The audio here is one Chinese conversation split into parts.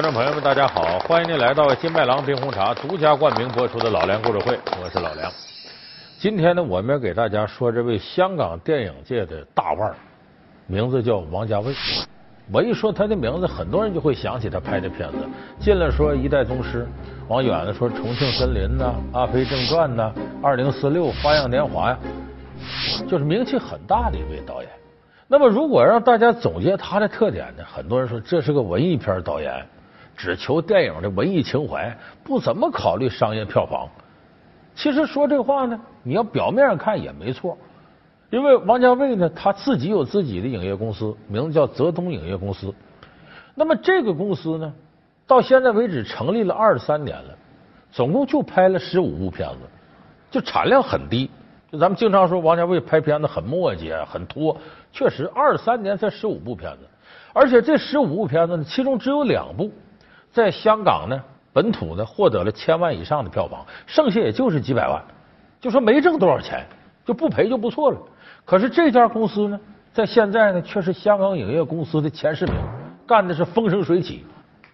观众朋友们，大家好！欢迎您来到金麦郎冰红茶独家冠名播出的《老梁故事会》，我是老梁。今天呢，我们要给大家说这位香港电影界的大腕，名字叫王家卫。我一说他的名字，很多人就会想起他拍的片子。近了说《一代宗师》，往远了说《重庆森林》呐，《阿飞正传》呐，《二零四六》《花样年华》呀，就是名气很大的一位导演。那么，如果让大家总结他的特点呢？很多人说这是个文艺片导演，只求电影的文艺情怀，不怎么考虑商业票房。其实说这话呢，你要表面上看也没错。因为王家卫呢，他自己有自己的影业公司，名字叫泽东影业公司。那么这个公司呢，到现在为止成立了二十三年了，总共就拍了十五部片子，就产量很低。就咱们经常说王家卫拍片子很磨叽、很拖，确实二十三年才十五部片子，而且这十五部片子呢，其中只有两部在香港呢本土呢获得了千万以上的票房，剩下也就是几百万，就说没挣多少钱，就不赔就不错了。可是这家公司呢，在现在呢，却是香港影业公司的前十名，干的是风生水起。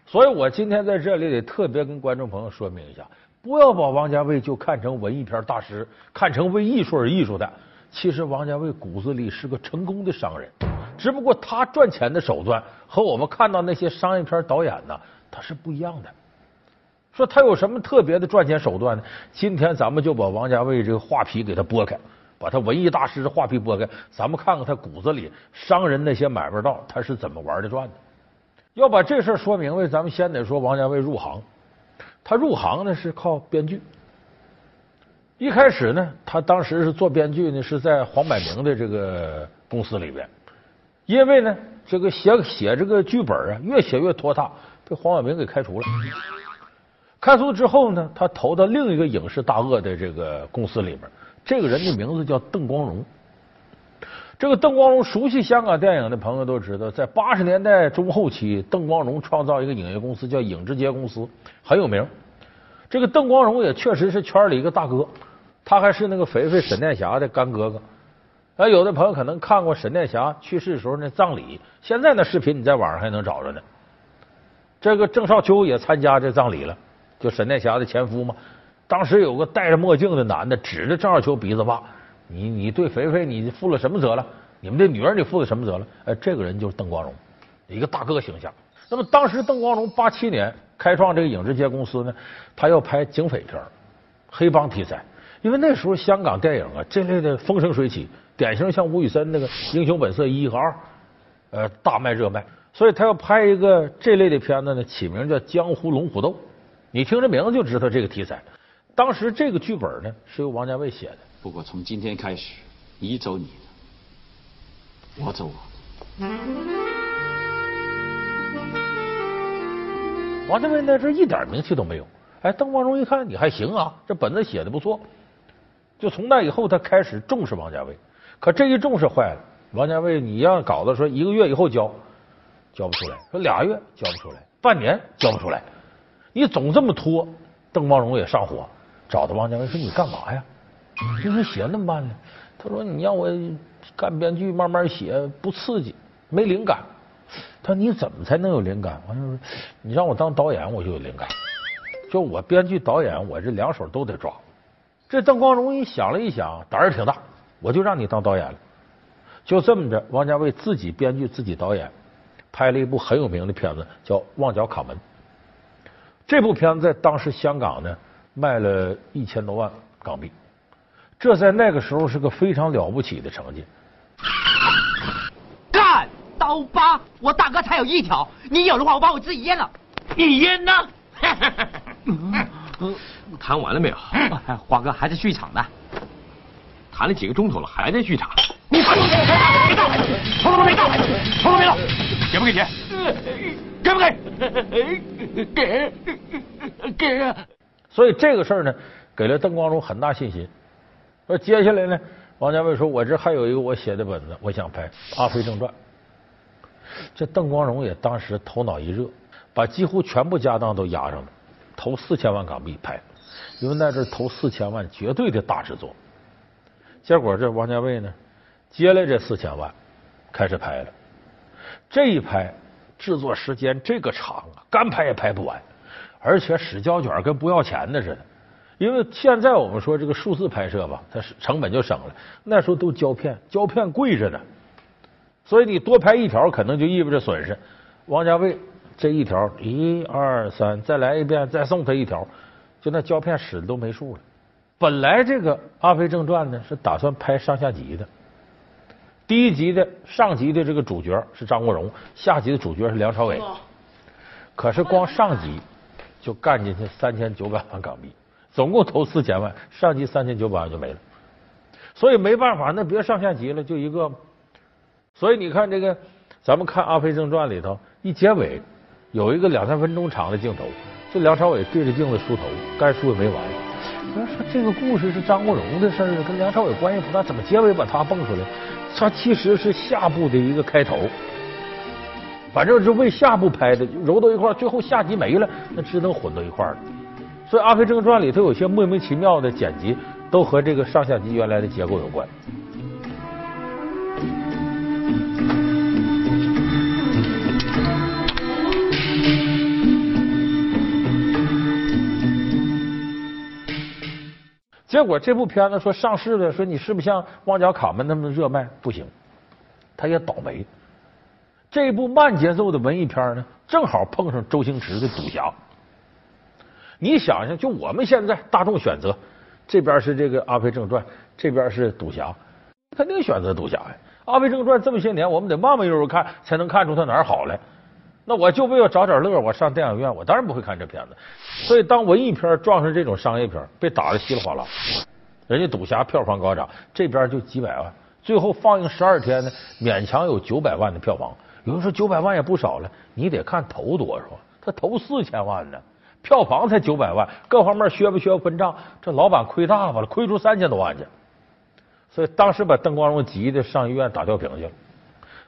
所以我今天在这里得特别跟观众朋友说明一下，不要把王家卫就看成文艺片大师，看成为艺术而艺术的。其实王家卫骨子里是个成功的商人，只不过他赚钱的手段和我们看到那些商业片导演呢，他是不一样的。说他有什么特别的赚钱手段呢？今天咱们就把王家卫这个画皮给他剥开。把他文艺大师的画皮剥开，咱们看看他骨子里商人那些买卖道他是怎么玩的转的。要把这事说明白，咱们先得说王家卫入行。他入行呢是靠编剧。一开始呢，他当时是做编剧呢，是在黄百鸣的这个公司里边。因为呢，这个写写这个剧本啊，越写越拖沓，被黄晓明给开除了。开除之后呢，他投到另一个影视大鳄的这个公司里面。这个人的名字叫邓光荣。这个邓光荣，熟悉香港电影的朋友都知道，在八十年代中后期，邓光荣创造一个影业公司叫影之街公司，很有名。这个邓光荣也确实是圈里一个大哥，他还是那个肥肥沈殿霞的干哥哥。啊，有的朋友可能看过沈殿霞去世的时候那葬礼，现在那视频你在网上还能找着呢。这个郑少秋也参加这葬礼了，就沈殿霞的前夫嘛。当时有个戴着墨镜的男的指着郑少秋鼻子骂：“你你对肥肥你负了什么责了？你们这女儿你负了什么责了？”哎，这个人就是邓光荣，一个大哥形象。那么当时邓光荣八七年开创这个影视街公司呢，他要拍警匪片、黑帮题材，因为那时候香港电影啊这类的风生水起，典型像吴宇森那个《英雄本色一》和二，呃大卖热卖，所以他要拍一个这类的片子呢，起名叫《江湖龙虎斗》，你听这名字就知道这个题材。当时这个剧本呢是由王家卫写的。不过从今天开始，你走你的，我走我的。王家卫那阵一点名气都没有。哎，邓光荣一看你还行啊，这本子写的不错。就从那以后，他开始重视王家卫。可这一重视坏了，王家卫你让稿子说一个月以后交，交不出来；说俩月交不出来，半年交不出来。你总这么拖，邓光荣也上火。找到王家卫说：“你干嘛呀？为什么写那么慢呢？”他说：“你让我干编剧，慢慢写不刺激，没灵感。”他说：“你怎么才能有灵感？”王家卫说：“你让我当导演，我就有灵感。就我编剧、导演，我这两手都得抓。”这邓光荣一想了一想，胆儿挺大，我就让你当导演了。就这么着，王家卫自己编剧、自己导演，拍了一部很有名的片子，叫《旺角卡门》。这部片子在当时香港呢。卖了一千多万港币，这在那个时候是个非常了不起的成绩。干刀疤，我大哥才有一条，你有的话我把我自己阉了。你阉呢？谈完了没有？华哥还在剧场呢，谈了几个钟头了，还在剧场。你别动，头都没动，头都没动，给不给钱？给不给？给给。所以这个事儿呢，给了邓光荣很大信心。说接下来呢，王家卫说：“我这还有一个我写的本子，我想拍《阿飞正传》。”这邓光荣也当时头脑一热，把几乎全部家当都押上了，投四千万港币拍。因为那阵投四千万，绝对的大制作。结果这王家卫呢，接来这四千万，开始拍了。这一拍，制作时间这个长啊，干拍也拍不完，而且使胶卷跟不要钱的似的。因为现在我们说这个数字拍摄吧，它是成本就省了。那时候都胶片，胶片贵着呢，所以你多拍一条可能就意味着损失。王家卫这一条，一二三，再来一遍，再送他一条，就那胶片使的都没数了。本来这个《阿飞正传》呢是打算拍上下集的，第一集的上集的这个主角是张国荣，下集的主角是梁朝伟。可是光上集就干进去三千九百万港币。总共投四千万，上集三千九百万就没了，所以没办法，那别上下集了，就一个。所以你看这个，咱们看《阿飞正传》里头一结尾有一个两三分钟长的镜头，这梁朝伟对着镜子梳头，该梳也没完。有人说这个故事是张国荣的事儿，跟梁朝伟关系不大，怎么结尾把他蹦出来？他其实是下部的一个开头，反正是为下部拍的，揉到一块最后下集没了，那只能混到一块了。所以《阿飞正传》里头有些莫名其妙的剪辑，都和这个上下集原来的结构有关。结果这部片子说上市了，说你是不是像《旺角卡门》那么热卖？不行，他也倒霉。这部慢节奏的文艺片呢，正好碰上周星驰的《赌侠》。你想想，就我们现在大众选择，这边是这个《阿飞正传》，这边是《赌侠》，肯定选择《赌侠》呀。《阿飞正传》这么些年，我们得慢慢悠悠看，才能看出它哪儿好来。那我就为了找点乐，我上电影院，我当然不会看这片子。所以，当文艺片撞上这种商业片，被打的稀里哗啦。人家《赌侠》票房高涨，这边就几百万，最后放映十二天呢，勉强有九百万的票房。有人说九百万也不少了，你得看投多少，他投四千万呢。票房才九百万，各方面削不削分账？这老板亏大发了，亏出三千多万去。所以当时把邓光荣急的上医院打吊瓶去了。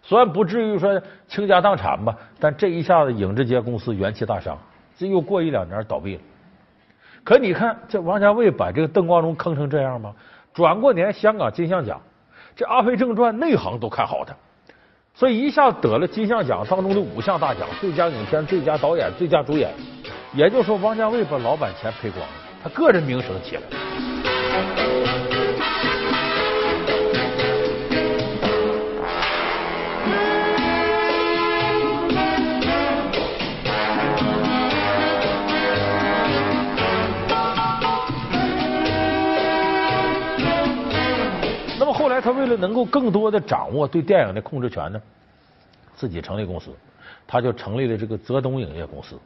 虽然不至于说倾家荡产吧，但这一下子影之街公司元气大伤，这又过一两年倒闭了。可你看这王家卫把这个邓光荣坑成这样吗？转过年香港金像奖，这《阿飞正传》内行都看好他，所以一下子得了金像奖当中的五项大奖：最佳影片、最佳导演、最佳主演。也就是说，王家卫把老板钱赔光了，他个人名声起来了。他为了能够更多的掌握对电影的控制权呢，自己成立公司，他就成立了这个泽东影业公司。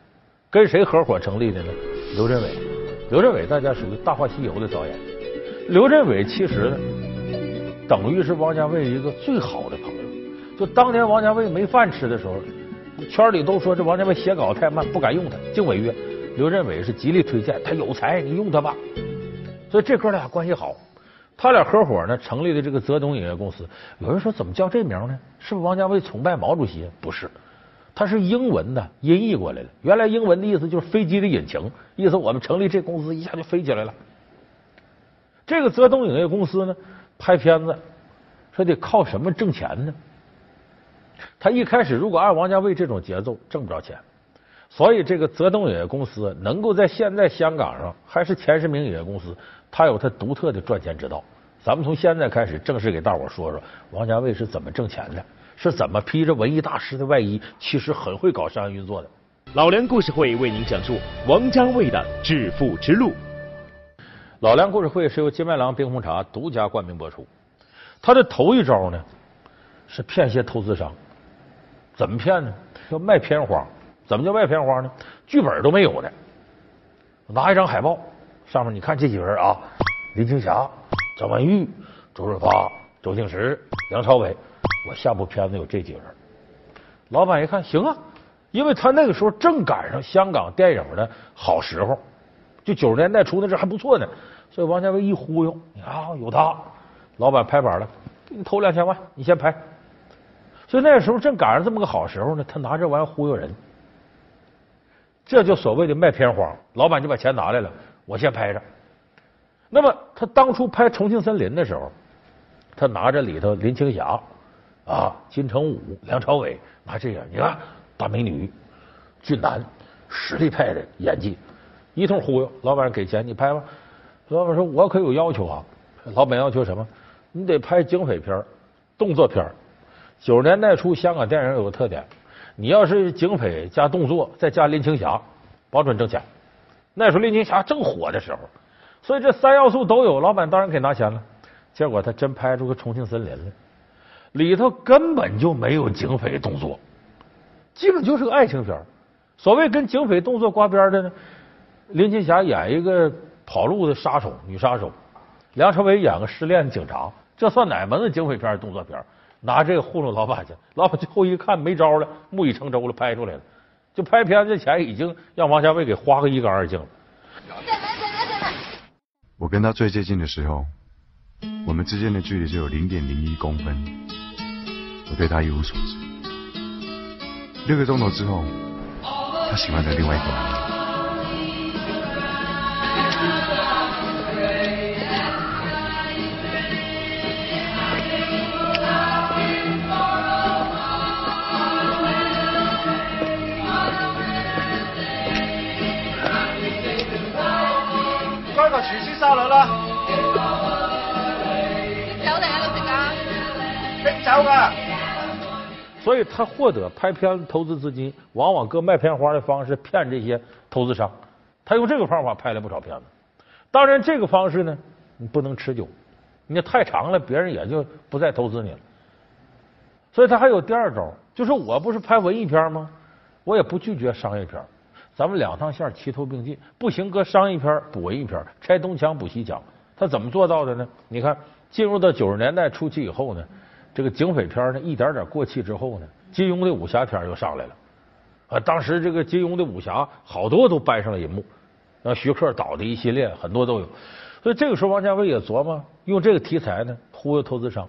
跟谁合伙成立的呢？刘镇伟，刘镇伟大家属于《大话西游》的导演。刘镇伟其实呢，等于是王家卫一个最好的朋友。就当年王家卫没饭吃的时候，圈里都说这王家卫写稿太慢，不敢用他，净违约。刘镇伟是极力推荐，他有才，你用他吧。所以这哥俩关系好，他俩合伙呢，成立的这个泽东影业公司。有人说怎么叫这名呢？是不是王家卫崇拜毛主席？不是。他是英文的音译过来的，原来英文的意思就是飞机的引擎，意思我们成立这公司一下就飞起来了。这个泽东影业公司呢，拍片子说得靠什么挣钱呢？他一开始如果按王家卫这种节奏挣不着钱，所以这个泽东影业公司能够在现在香港上还是前十名影业公司，它有它独特的赚钱之道。咱们从现在开始正式给大伙说说王家卫是怎么挣钱的。是怎么披着文艺大师的外衣，其实很会搞商业运作的。老梁故事会为您讲述王家卫的致富之路。老梁故事会是由金麦郎冰红茶独家冠名播出。他的头一招呢，是骗些投资商。怎么骗呢？叫卖片花。怎么叫卖片花呢？剧本都没有呢，拿一张海报，上面你看这几个人啊：林青霞、张曼玉、周润发、周星驰、梁朝伟。我下部片子有这几个人，老板一看行啊，因为他那个时候正赶上香港电影的好时候，就九十年代初那阵还不错呢，所以王家卫一忽悠，你看有他，老板拍板了，给你投两千万，你先拍。所以那个时候正赶上这么个好时候呢，他拿这玩意忽悠人，这就所谓的卖片花，老板就把钱拿来了，我先拍着。那么他当初拍《重庆森林》的时候，他拿着里头林青霞。啊，金城武、梁朝伟拿这样，你看大美女、俊男、实力派的演技，一通忽悠。老板给钱，你拍吧。老板说：“我可有要求啊！”老板要求什么？你得拍警匪片、动作片。九十年代初，香港电影有个特点，你要是警匪加动作，再加林青霞，保准挣钱。那时候林青霞正火的时候，所以这三要素都有，老板当然给拿钱了。结果他真拍出个《重庆森林》来，里头根本就没有警匪动作，基本就是个爱情片。所谓跟警匪动作挂边的呢，林青霞演一个跑路的杀手，女杀手。梁朝伟演个失恋警察，这算哪门子警匪片、动作片？拿这个糊弄老板去，老板最后一看没招了，木已成舟了，拍出来了。就拍片子的钱已经让王家卫给花个一干二净了。我跟他最接近的时候，我们之间的距离只有零点零一公分，我对他一无所知。六个钟头之后，他喜欢上另外一个人所以他获得拍片投资资金，往往搁卖片花的方式骗这些投资商。他用这个方法拍了不少片子。当然，这个方式呢，你不能持久，你太长了，别人也就不再投资你了。所以他还有第二招，就是我不是拍文艺片吗？我也不拒绝商业片。咱们两趟线齐头并进，不行，搁商业片补文艺片，拆东墙补西墙。他怎么做到的呢？你看，进入到九十年代初期以后呢，这个警匪片呢一点点过气之后呢，金庸的武侠片又上来了。啊，当时这个金庸的武侠好多都搬上了银幕，啊，徐克导的一系列很多都有。所以这个时候，王家卫也琢磨用这个题材呢忽悠投资商。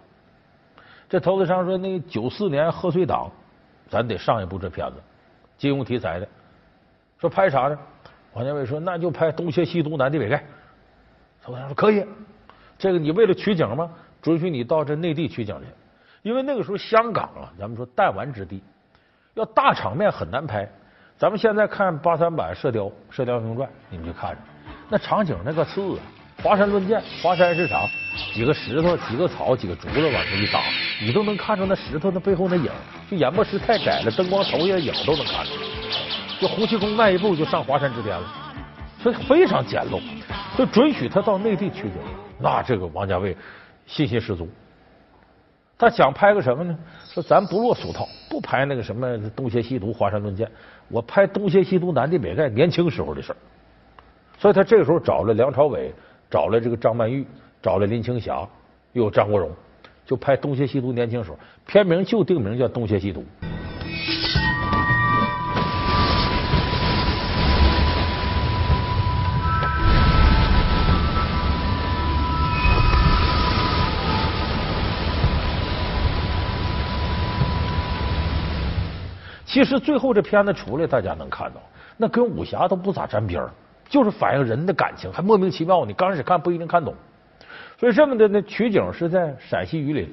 这投资商说：“那九四年贺岁档，咱得上一部这片子，金庸题材的。”说拍啥呢？王家卫说：“那就拍东邪西毒南帝北丐。”投资商说：“可以，这个你为了取景嘛，准许你到这内地取景去。因为那个时候香港啊，咱们说弹丸之地，要大场面很难拍。咱们现在看八三版《射雕》《射雕英雄传》，你们就看着那场景那个次啊，华山论剑，华山是啥？几个石头，几个草，几个竹子往上一搭，你都能看出那石头那背后那影。就演播室太窄了，灯光投下影都能看出。就洪七公迈一步就上华山之巅了，所以非常简陋，就准许他到内地取景。那这个王家卫信心十足，他想拍个什么呢？说咱不落俗套，不拍那个什么东邪西毒、华山论剑，我拍东邪西毒、南帝北丐年轻时候的事儿。所以他这个时候找了梁朝伟，找了这个张曼玉，找了林青霞，又有张国荣，就拍东邪西毒年轻时候，片名就定名叫东邪西毒。其实最后这片子出来，大家能看到，那跟武侠都不咋沾边儿，就是反映人的感情，还莫名其妙。你刚开始看不一定看懂，所以这么的呢，取景是在陕西榆林。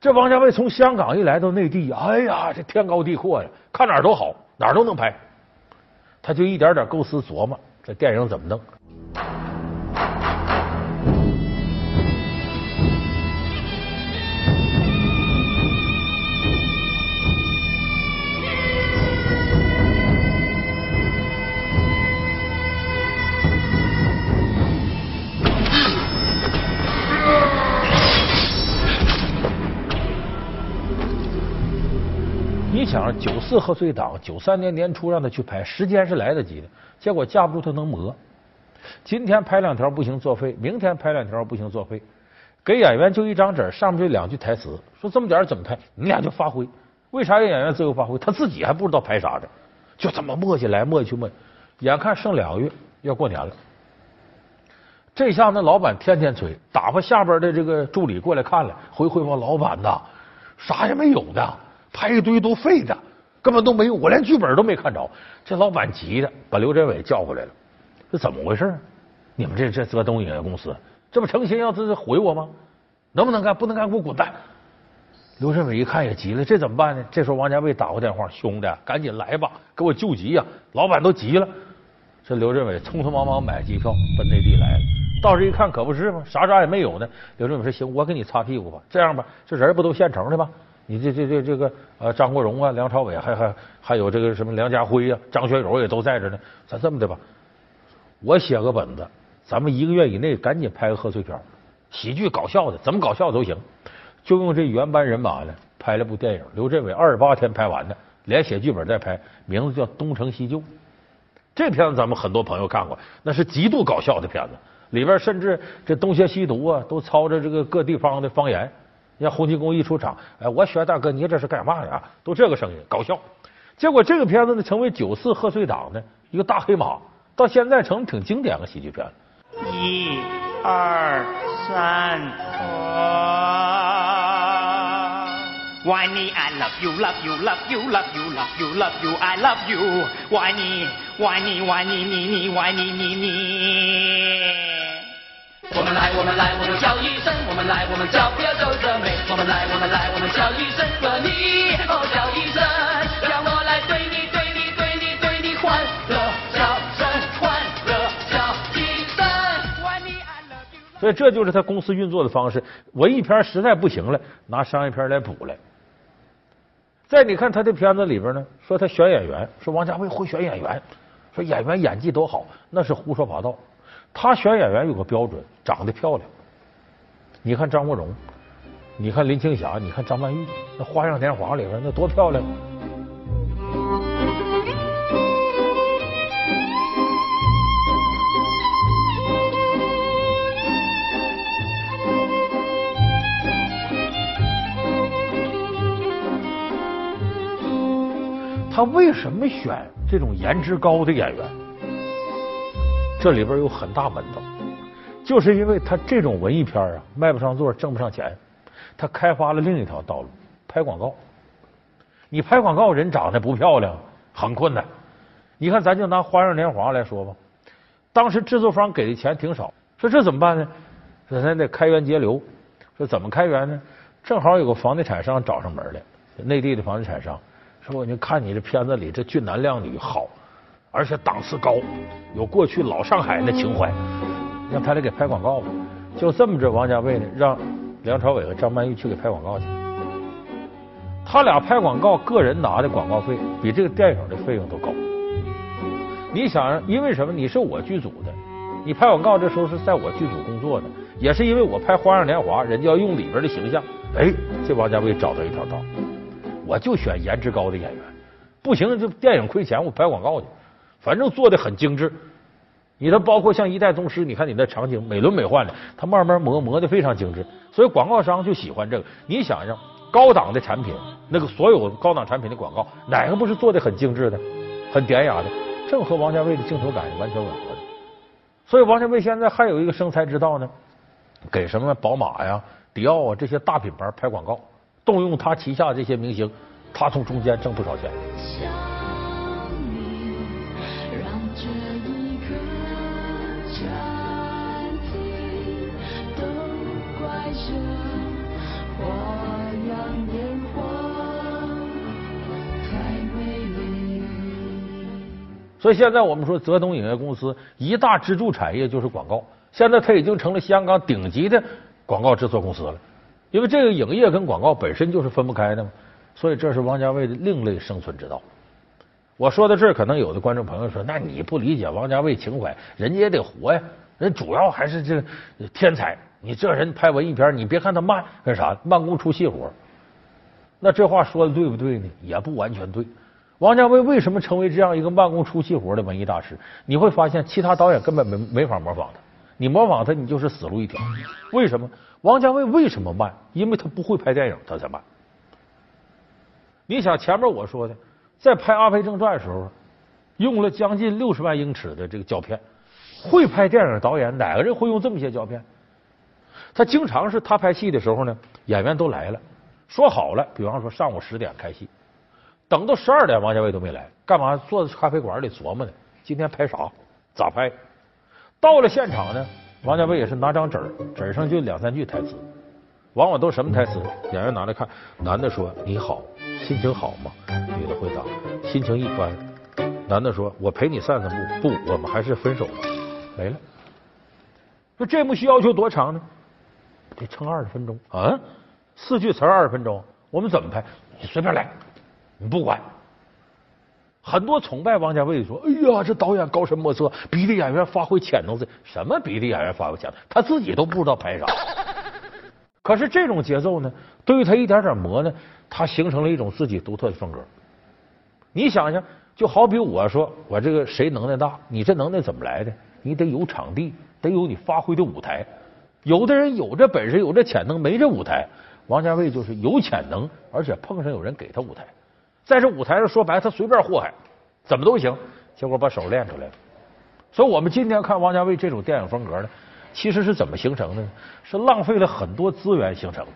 这王家卫从香港一来到内地，哎呀，这天高地阔呀，看哪儿都好，哪儿都能拍。他就一点点构思琢磨，这电影怎么弄。想九四贺岁档，九三年年初让他去拍，时间是来得及的，结果架不住他能磨。今天拍两条不行作废，明天拍两条不行作废，给演员就一张纸，上面就两句台词，说这么点怎么拍？你俩就发挥。为啥让演员自由发挥？他自己还不知道拍啥的，就这么磨起来，磨去磨。眼看剩两个月要过年了，这下那老板天天催，打发下边的这个助理过来看了，回汇报老板呐，啥也没有的。拍一堆都废的，根本都没用，我连剧本都没看着。这老板急的把刘镇伟叫回来了，这怎么回事？你们这这泽东影业公司，这不成心要这这毁我吗？能不能干？不能干，给我滚蛋！刘镇伟一看也急了，这怎么办呢？这时候王家卫打过电话，兄弟，赶紧来吧，给我救急呀！老板都急了。这刘镇伟匆匆忙忙买机票奔内地来了。到这一看，可不是吗？啥啥也没有呢。刘镇伟说：“行，我给你擦屁股吧。这样吧，这人不都现成的吗？你这这这这个呃，张国荣啊，梁朝伟，还还还有这个什么梁家辉呀，张学友也都在这呢。咱这么的吧，我写个本子，咱们一个月以内赶紧拍个贺岁片，喜剧搞笑的，怎么搞笑都行。就用这原班人马呢，拍了部电影。刘镇伟二十八天拍完的，连写剧本带拍，名字叫《东成西就》。这片子咱们很多朋友看过，那是极度搞笑的片子，里边甚至这东邪西毒啊，都操着这个各地方的方言。你看洪七公一出场，哎，我选大哥，你这是干嘛呀？都这个声音，搞笑。结果这个片子呢，成为九四贺岁档的一个大黑马，到现在成挺经典的喜剧片了。一、二、三，Why me I love you love you love you love you love you love you I love you Why me Why me Why me me 我们来我们来我们叫一声我们来我们叫不要皱着眉我们来我们来我们叫一声和你哦叫一声让我来对你对你对你对你欢乐叫声欢乐叫一声所以这就是他公司运作的方式。文艺片实在不行了，拿商业片来补来。再你看他的片子里边呢，说他选演员，说王家卫会选演员，说演员演技多好，那是胡说八道。他选演员有个标准，长得漂亮。你看张国荣，你看林青霞，你看张曼玉，那《花样年华》里边那多漂亮。他为什么选这种颜值高的演员？这里边有很大门道，就是因为他这种文艺片啊，卖不上座，挣不上钱，他开发了另一条道路，拍广告。你拍广告，人长得不漂亮，很困难。你看，咱就拿《花样年华》来说吧，当时制作方给的钱挺少，说这怎么办呢？说咱得开源节流。说怎么开源呢？正好有个房地产商找上门来，内地的房地产商。说我就看你这片子里这俊男靓女好，而且档次高，有过去老上海那情怀，让他俩给拍广告吧。就这么着，王家卫呢让梁朝伟和张曼玉去给拍广告去。他俩拍广告，个人拿的广告费比这个电影的费用都高。你想，因为什么？你是我剧组的，你拍广告这时候是在我剧组工作的，也是因为我拍《花样年华》，人家要用里边的形象。哎，这王家卫找到一条道。我就选颜值高的演员，不行就电影亏钱，我拍广告去，反正做的很精致。你的包括像一代宗师，你看你那场景美轮美奂的，他慢慢磨磨的非常精致，所以广告商就喜欢这个。你想想，高档的产品，那个所有高档产品的广告，哪个不是做的很精致的、很典雅的？正和王家卫的镜头感是完全吻合的。所以王家卫现在还有一个生财之道呢，给什么宝马呀、迪奥啊这些大品牌拍广告。动用他旗下这些明星，他从中间挣不少钱。所以现在我们说泽东影业公司一大支柱产业就是广告，现在它已经成了香港顶级的广告制作公司了。因为这个影业跟广告本身就是分不开的嘛，所以这是王家卫的另类生存之道。我说到这儿，可能有的观众朋友说：“那你不理解王家卫情怀，人家也得活呀，人主要还是这天才。你这人拍文艺片，你别看他慢，干啥？慢工出细活。那这话说的对不对呢？也不完全对。王家卫为什么成为这样一个慢工出细活的文艺大师？你会发现，其他导演根本没没法模仿他。你模仿他，你就是死路一条。为什么？王家卫为什么慢？因为他不会拍电影，他才慢。你想前面我说的，在拍《阿飞正传》的时候，用了将近六十万英尺的这个胶片。会拍电影的导演哪个人会用这么些胶片？他经常是他拍戏的时候呢，演员都来了，说好了，比方说上午十点开戏，等到十二点，王家卫都没来，干嘛？坐在咖啡馆里琢磨呢？今天拍啥？咋拍？到了现场呢？王家卫也是拿张纸，纸上就两三句台词，往往都什么台词？演员拿来看，男的说：“你好，心情好吗？”女的回答：“心情一般。”男的说：“我陪你散散步。”不，我们还是分手吧。没了。说这幕戏要求多长呢？得撑二十分钟啊！四句词二十分钟，我们怎么拍？你随便来，你不管。很多崇拜王家卫说：“哎呀，这导演高深莫测，逼着演员发挥潜能。”这什么逼着演员发挥潜能？他自己都不知道拍啥。可是这种节奏呢，对于他一点点磨呢，他形成了一种自己独特的风格。你想想，就好比我说我这个谁能耐大，你这能耐怎么来的？你得有场地，得有你发挥的舞台。有的人有这本事，有这潜能，没这舞台。王家卫就是有潜能，而且碰上有人给他舞台。在这舞台上说白，他随便祸害，怎么都行。结果把手练出来了。所以我们今天看王家卫这种电影风格呢，其实是怎么形成的呢？是浪费了很多资源形成的。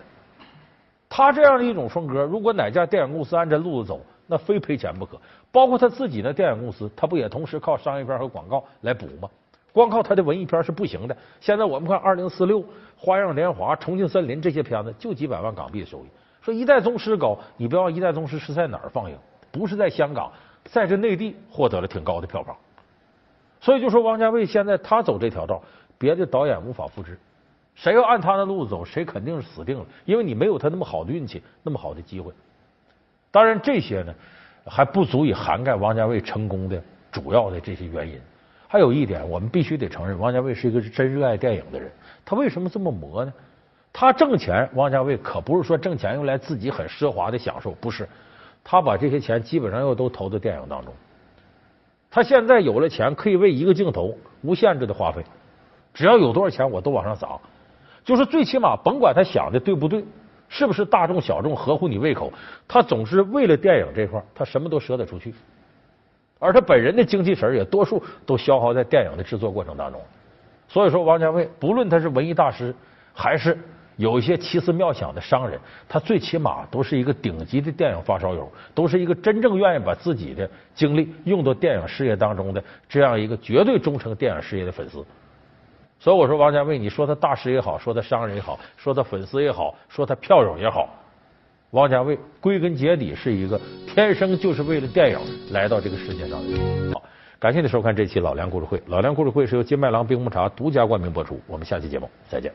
他这样的一种风格，如果哪家电影公司按这路子走，那非赔钱不可。包括他自己的电影公司，他不也同时靠商业片和广告来补吗？光靠他的文艺片是不行的。现在我们看《二零四六》《花样年华》《重庆森林》这些片子，就几百万港币的收益。说一代宗师高，你不要一代宗师是在哪儿放映？不是在香港，在这内地获得了挺高的票房。所以就说王家卫现在他走这条道，别的导演无法复制。谁要按他的路子走，谁肯定是死定了，因为你没有他那么好的运气，那么好的机会。当然这些呢还不足以涵盖王家卫成功的主要的这些原因。还有一点，我们必须得承认，王家卫是一个真热爱电影的人。他为什么这么磨呢？他挣钱，王家卫可不是说挣钱用来自己很奢华的享受，不是。他把这些钱基本上又都投到电影当中。他现在有了钱，可以为一个镜头无限制的花费，只要有多少钱我都往上砸。就是最起码，甭管他想的对不对，是不是大众小众合乎你胃口，他总是为了电影这块，他什么都舍得出去。而他本人的精气神也多数都消耗在电影的制作过程当中。所以说，王家卫不论他是文艺大师还是。有一些奇思妙想的商人，他最起码都是一个顶级的电影发烧友，都是一个真正愿意把自己的精力用到电影事业当中的这样一个绝对忠诚电影事业的粉丝。所以我说王家卫，你说他大师也好，说他商人也好，说他粉丝也好，说他票友也好，王家卫归根结底是一个天生就是为了电影来到这个世界上的。好，感谢你收看这期老梁故事会。老梁故事会是由金麦郎冰红茶独家冠名播出。我们下期节目再见。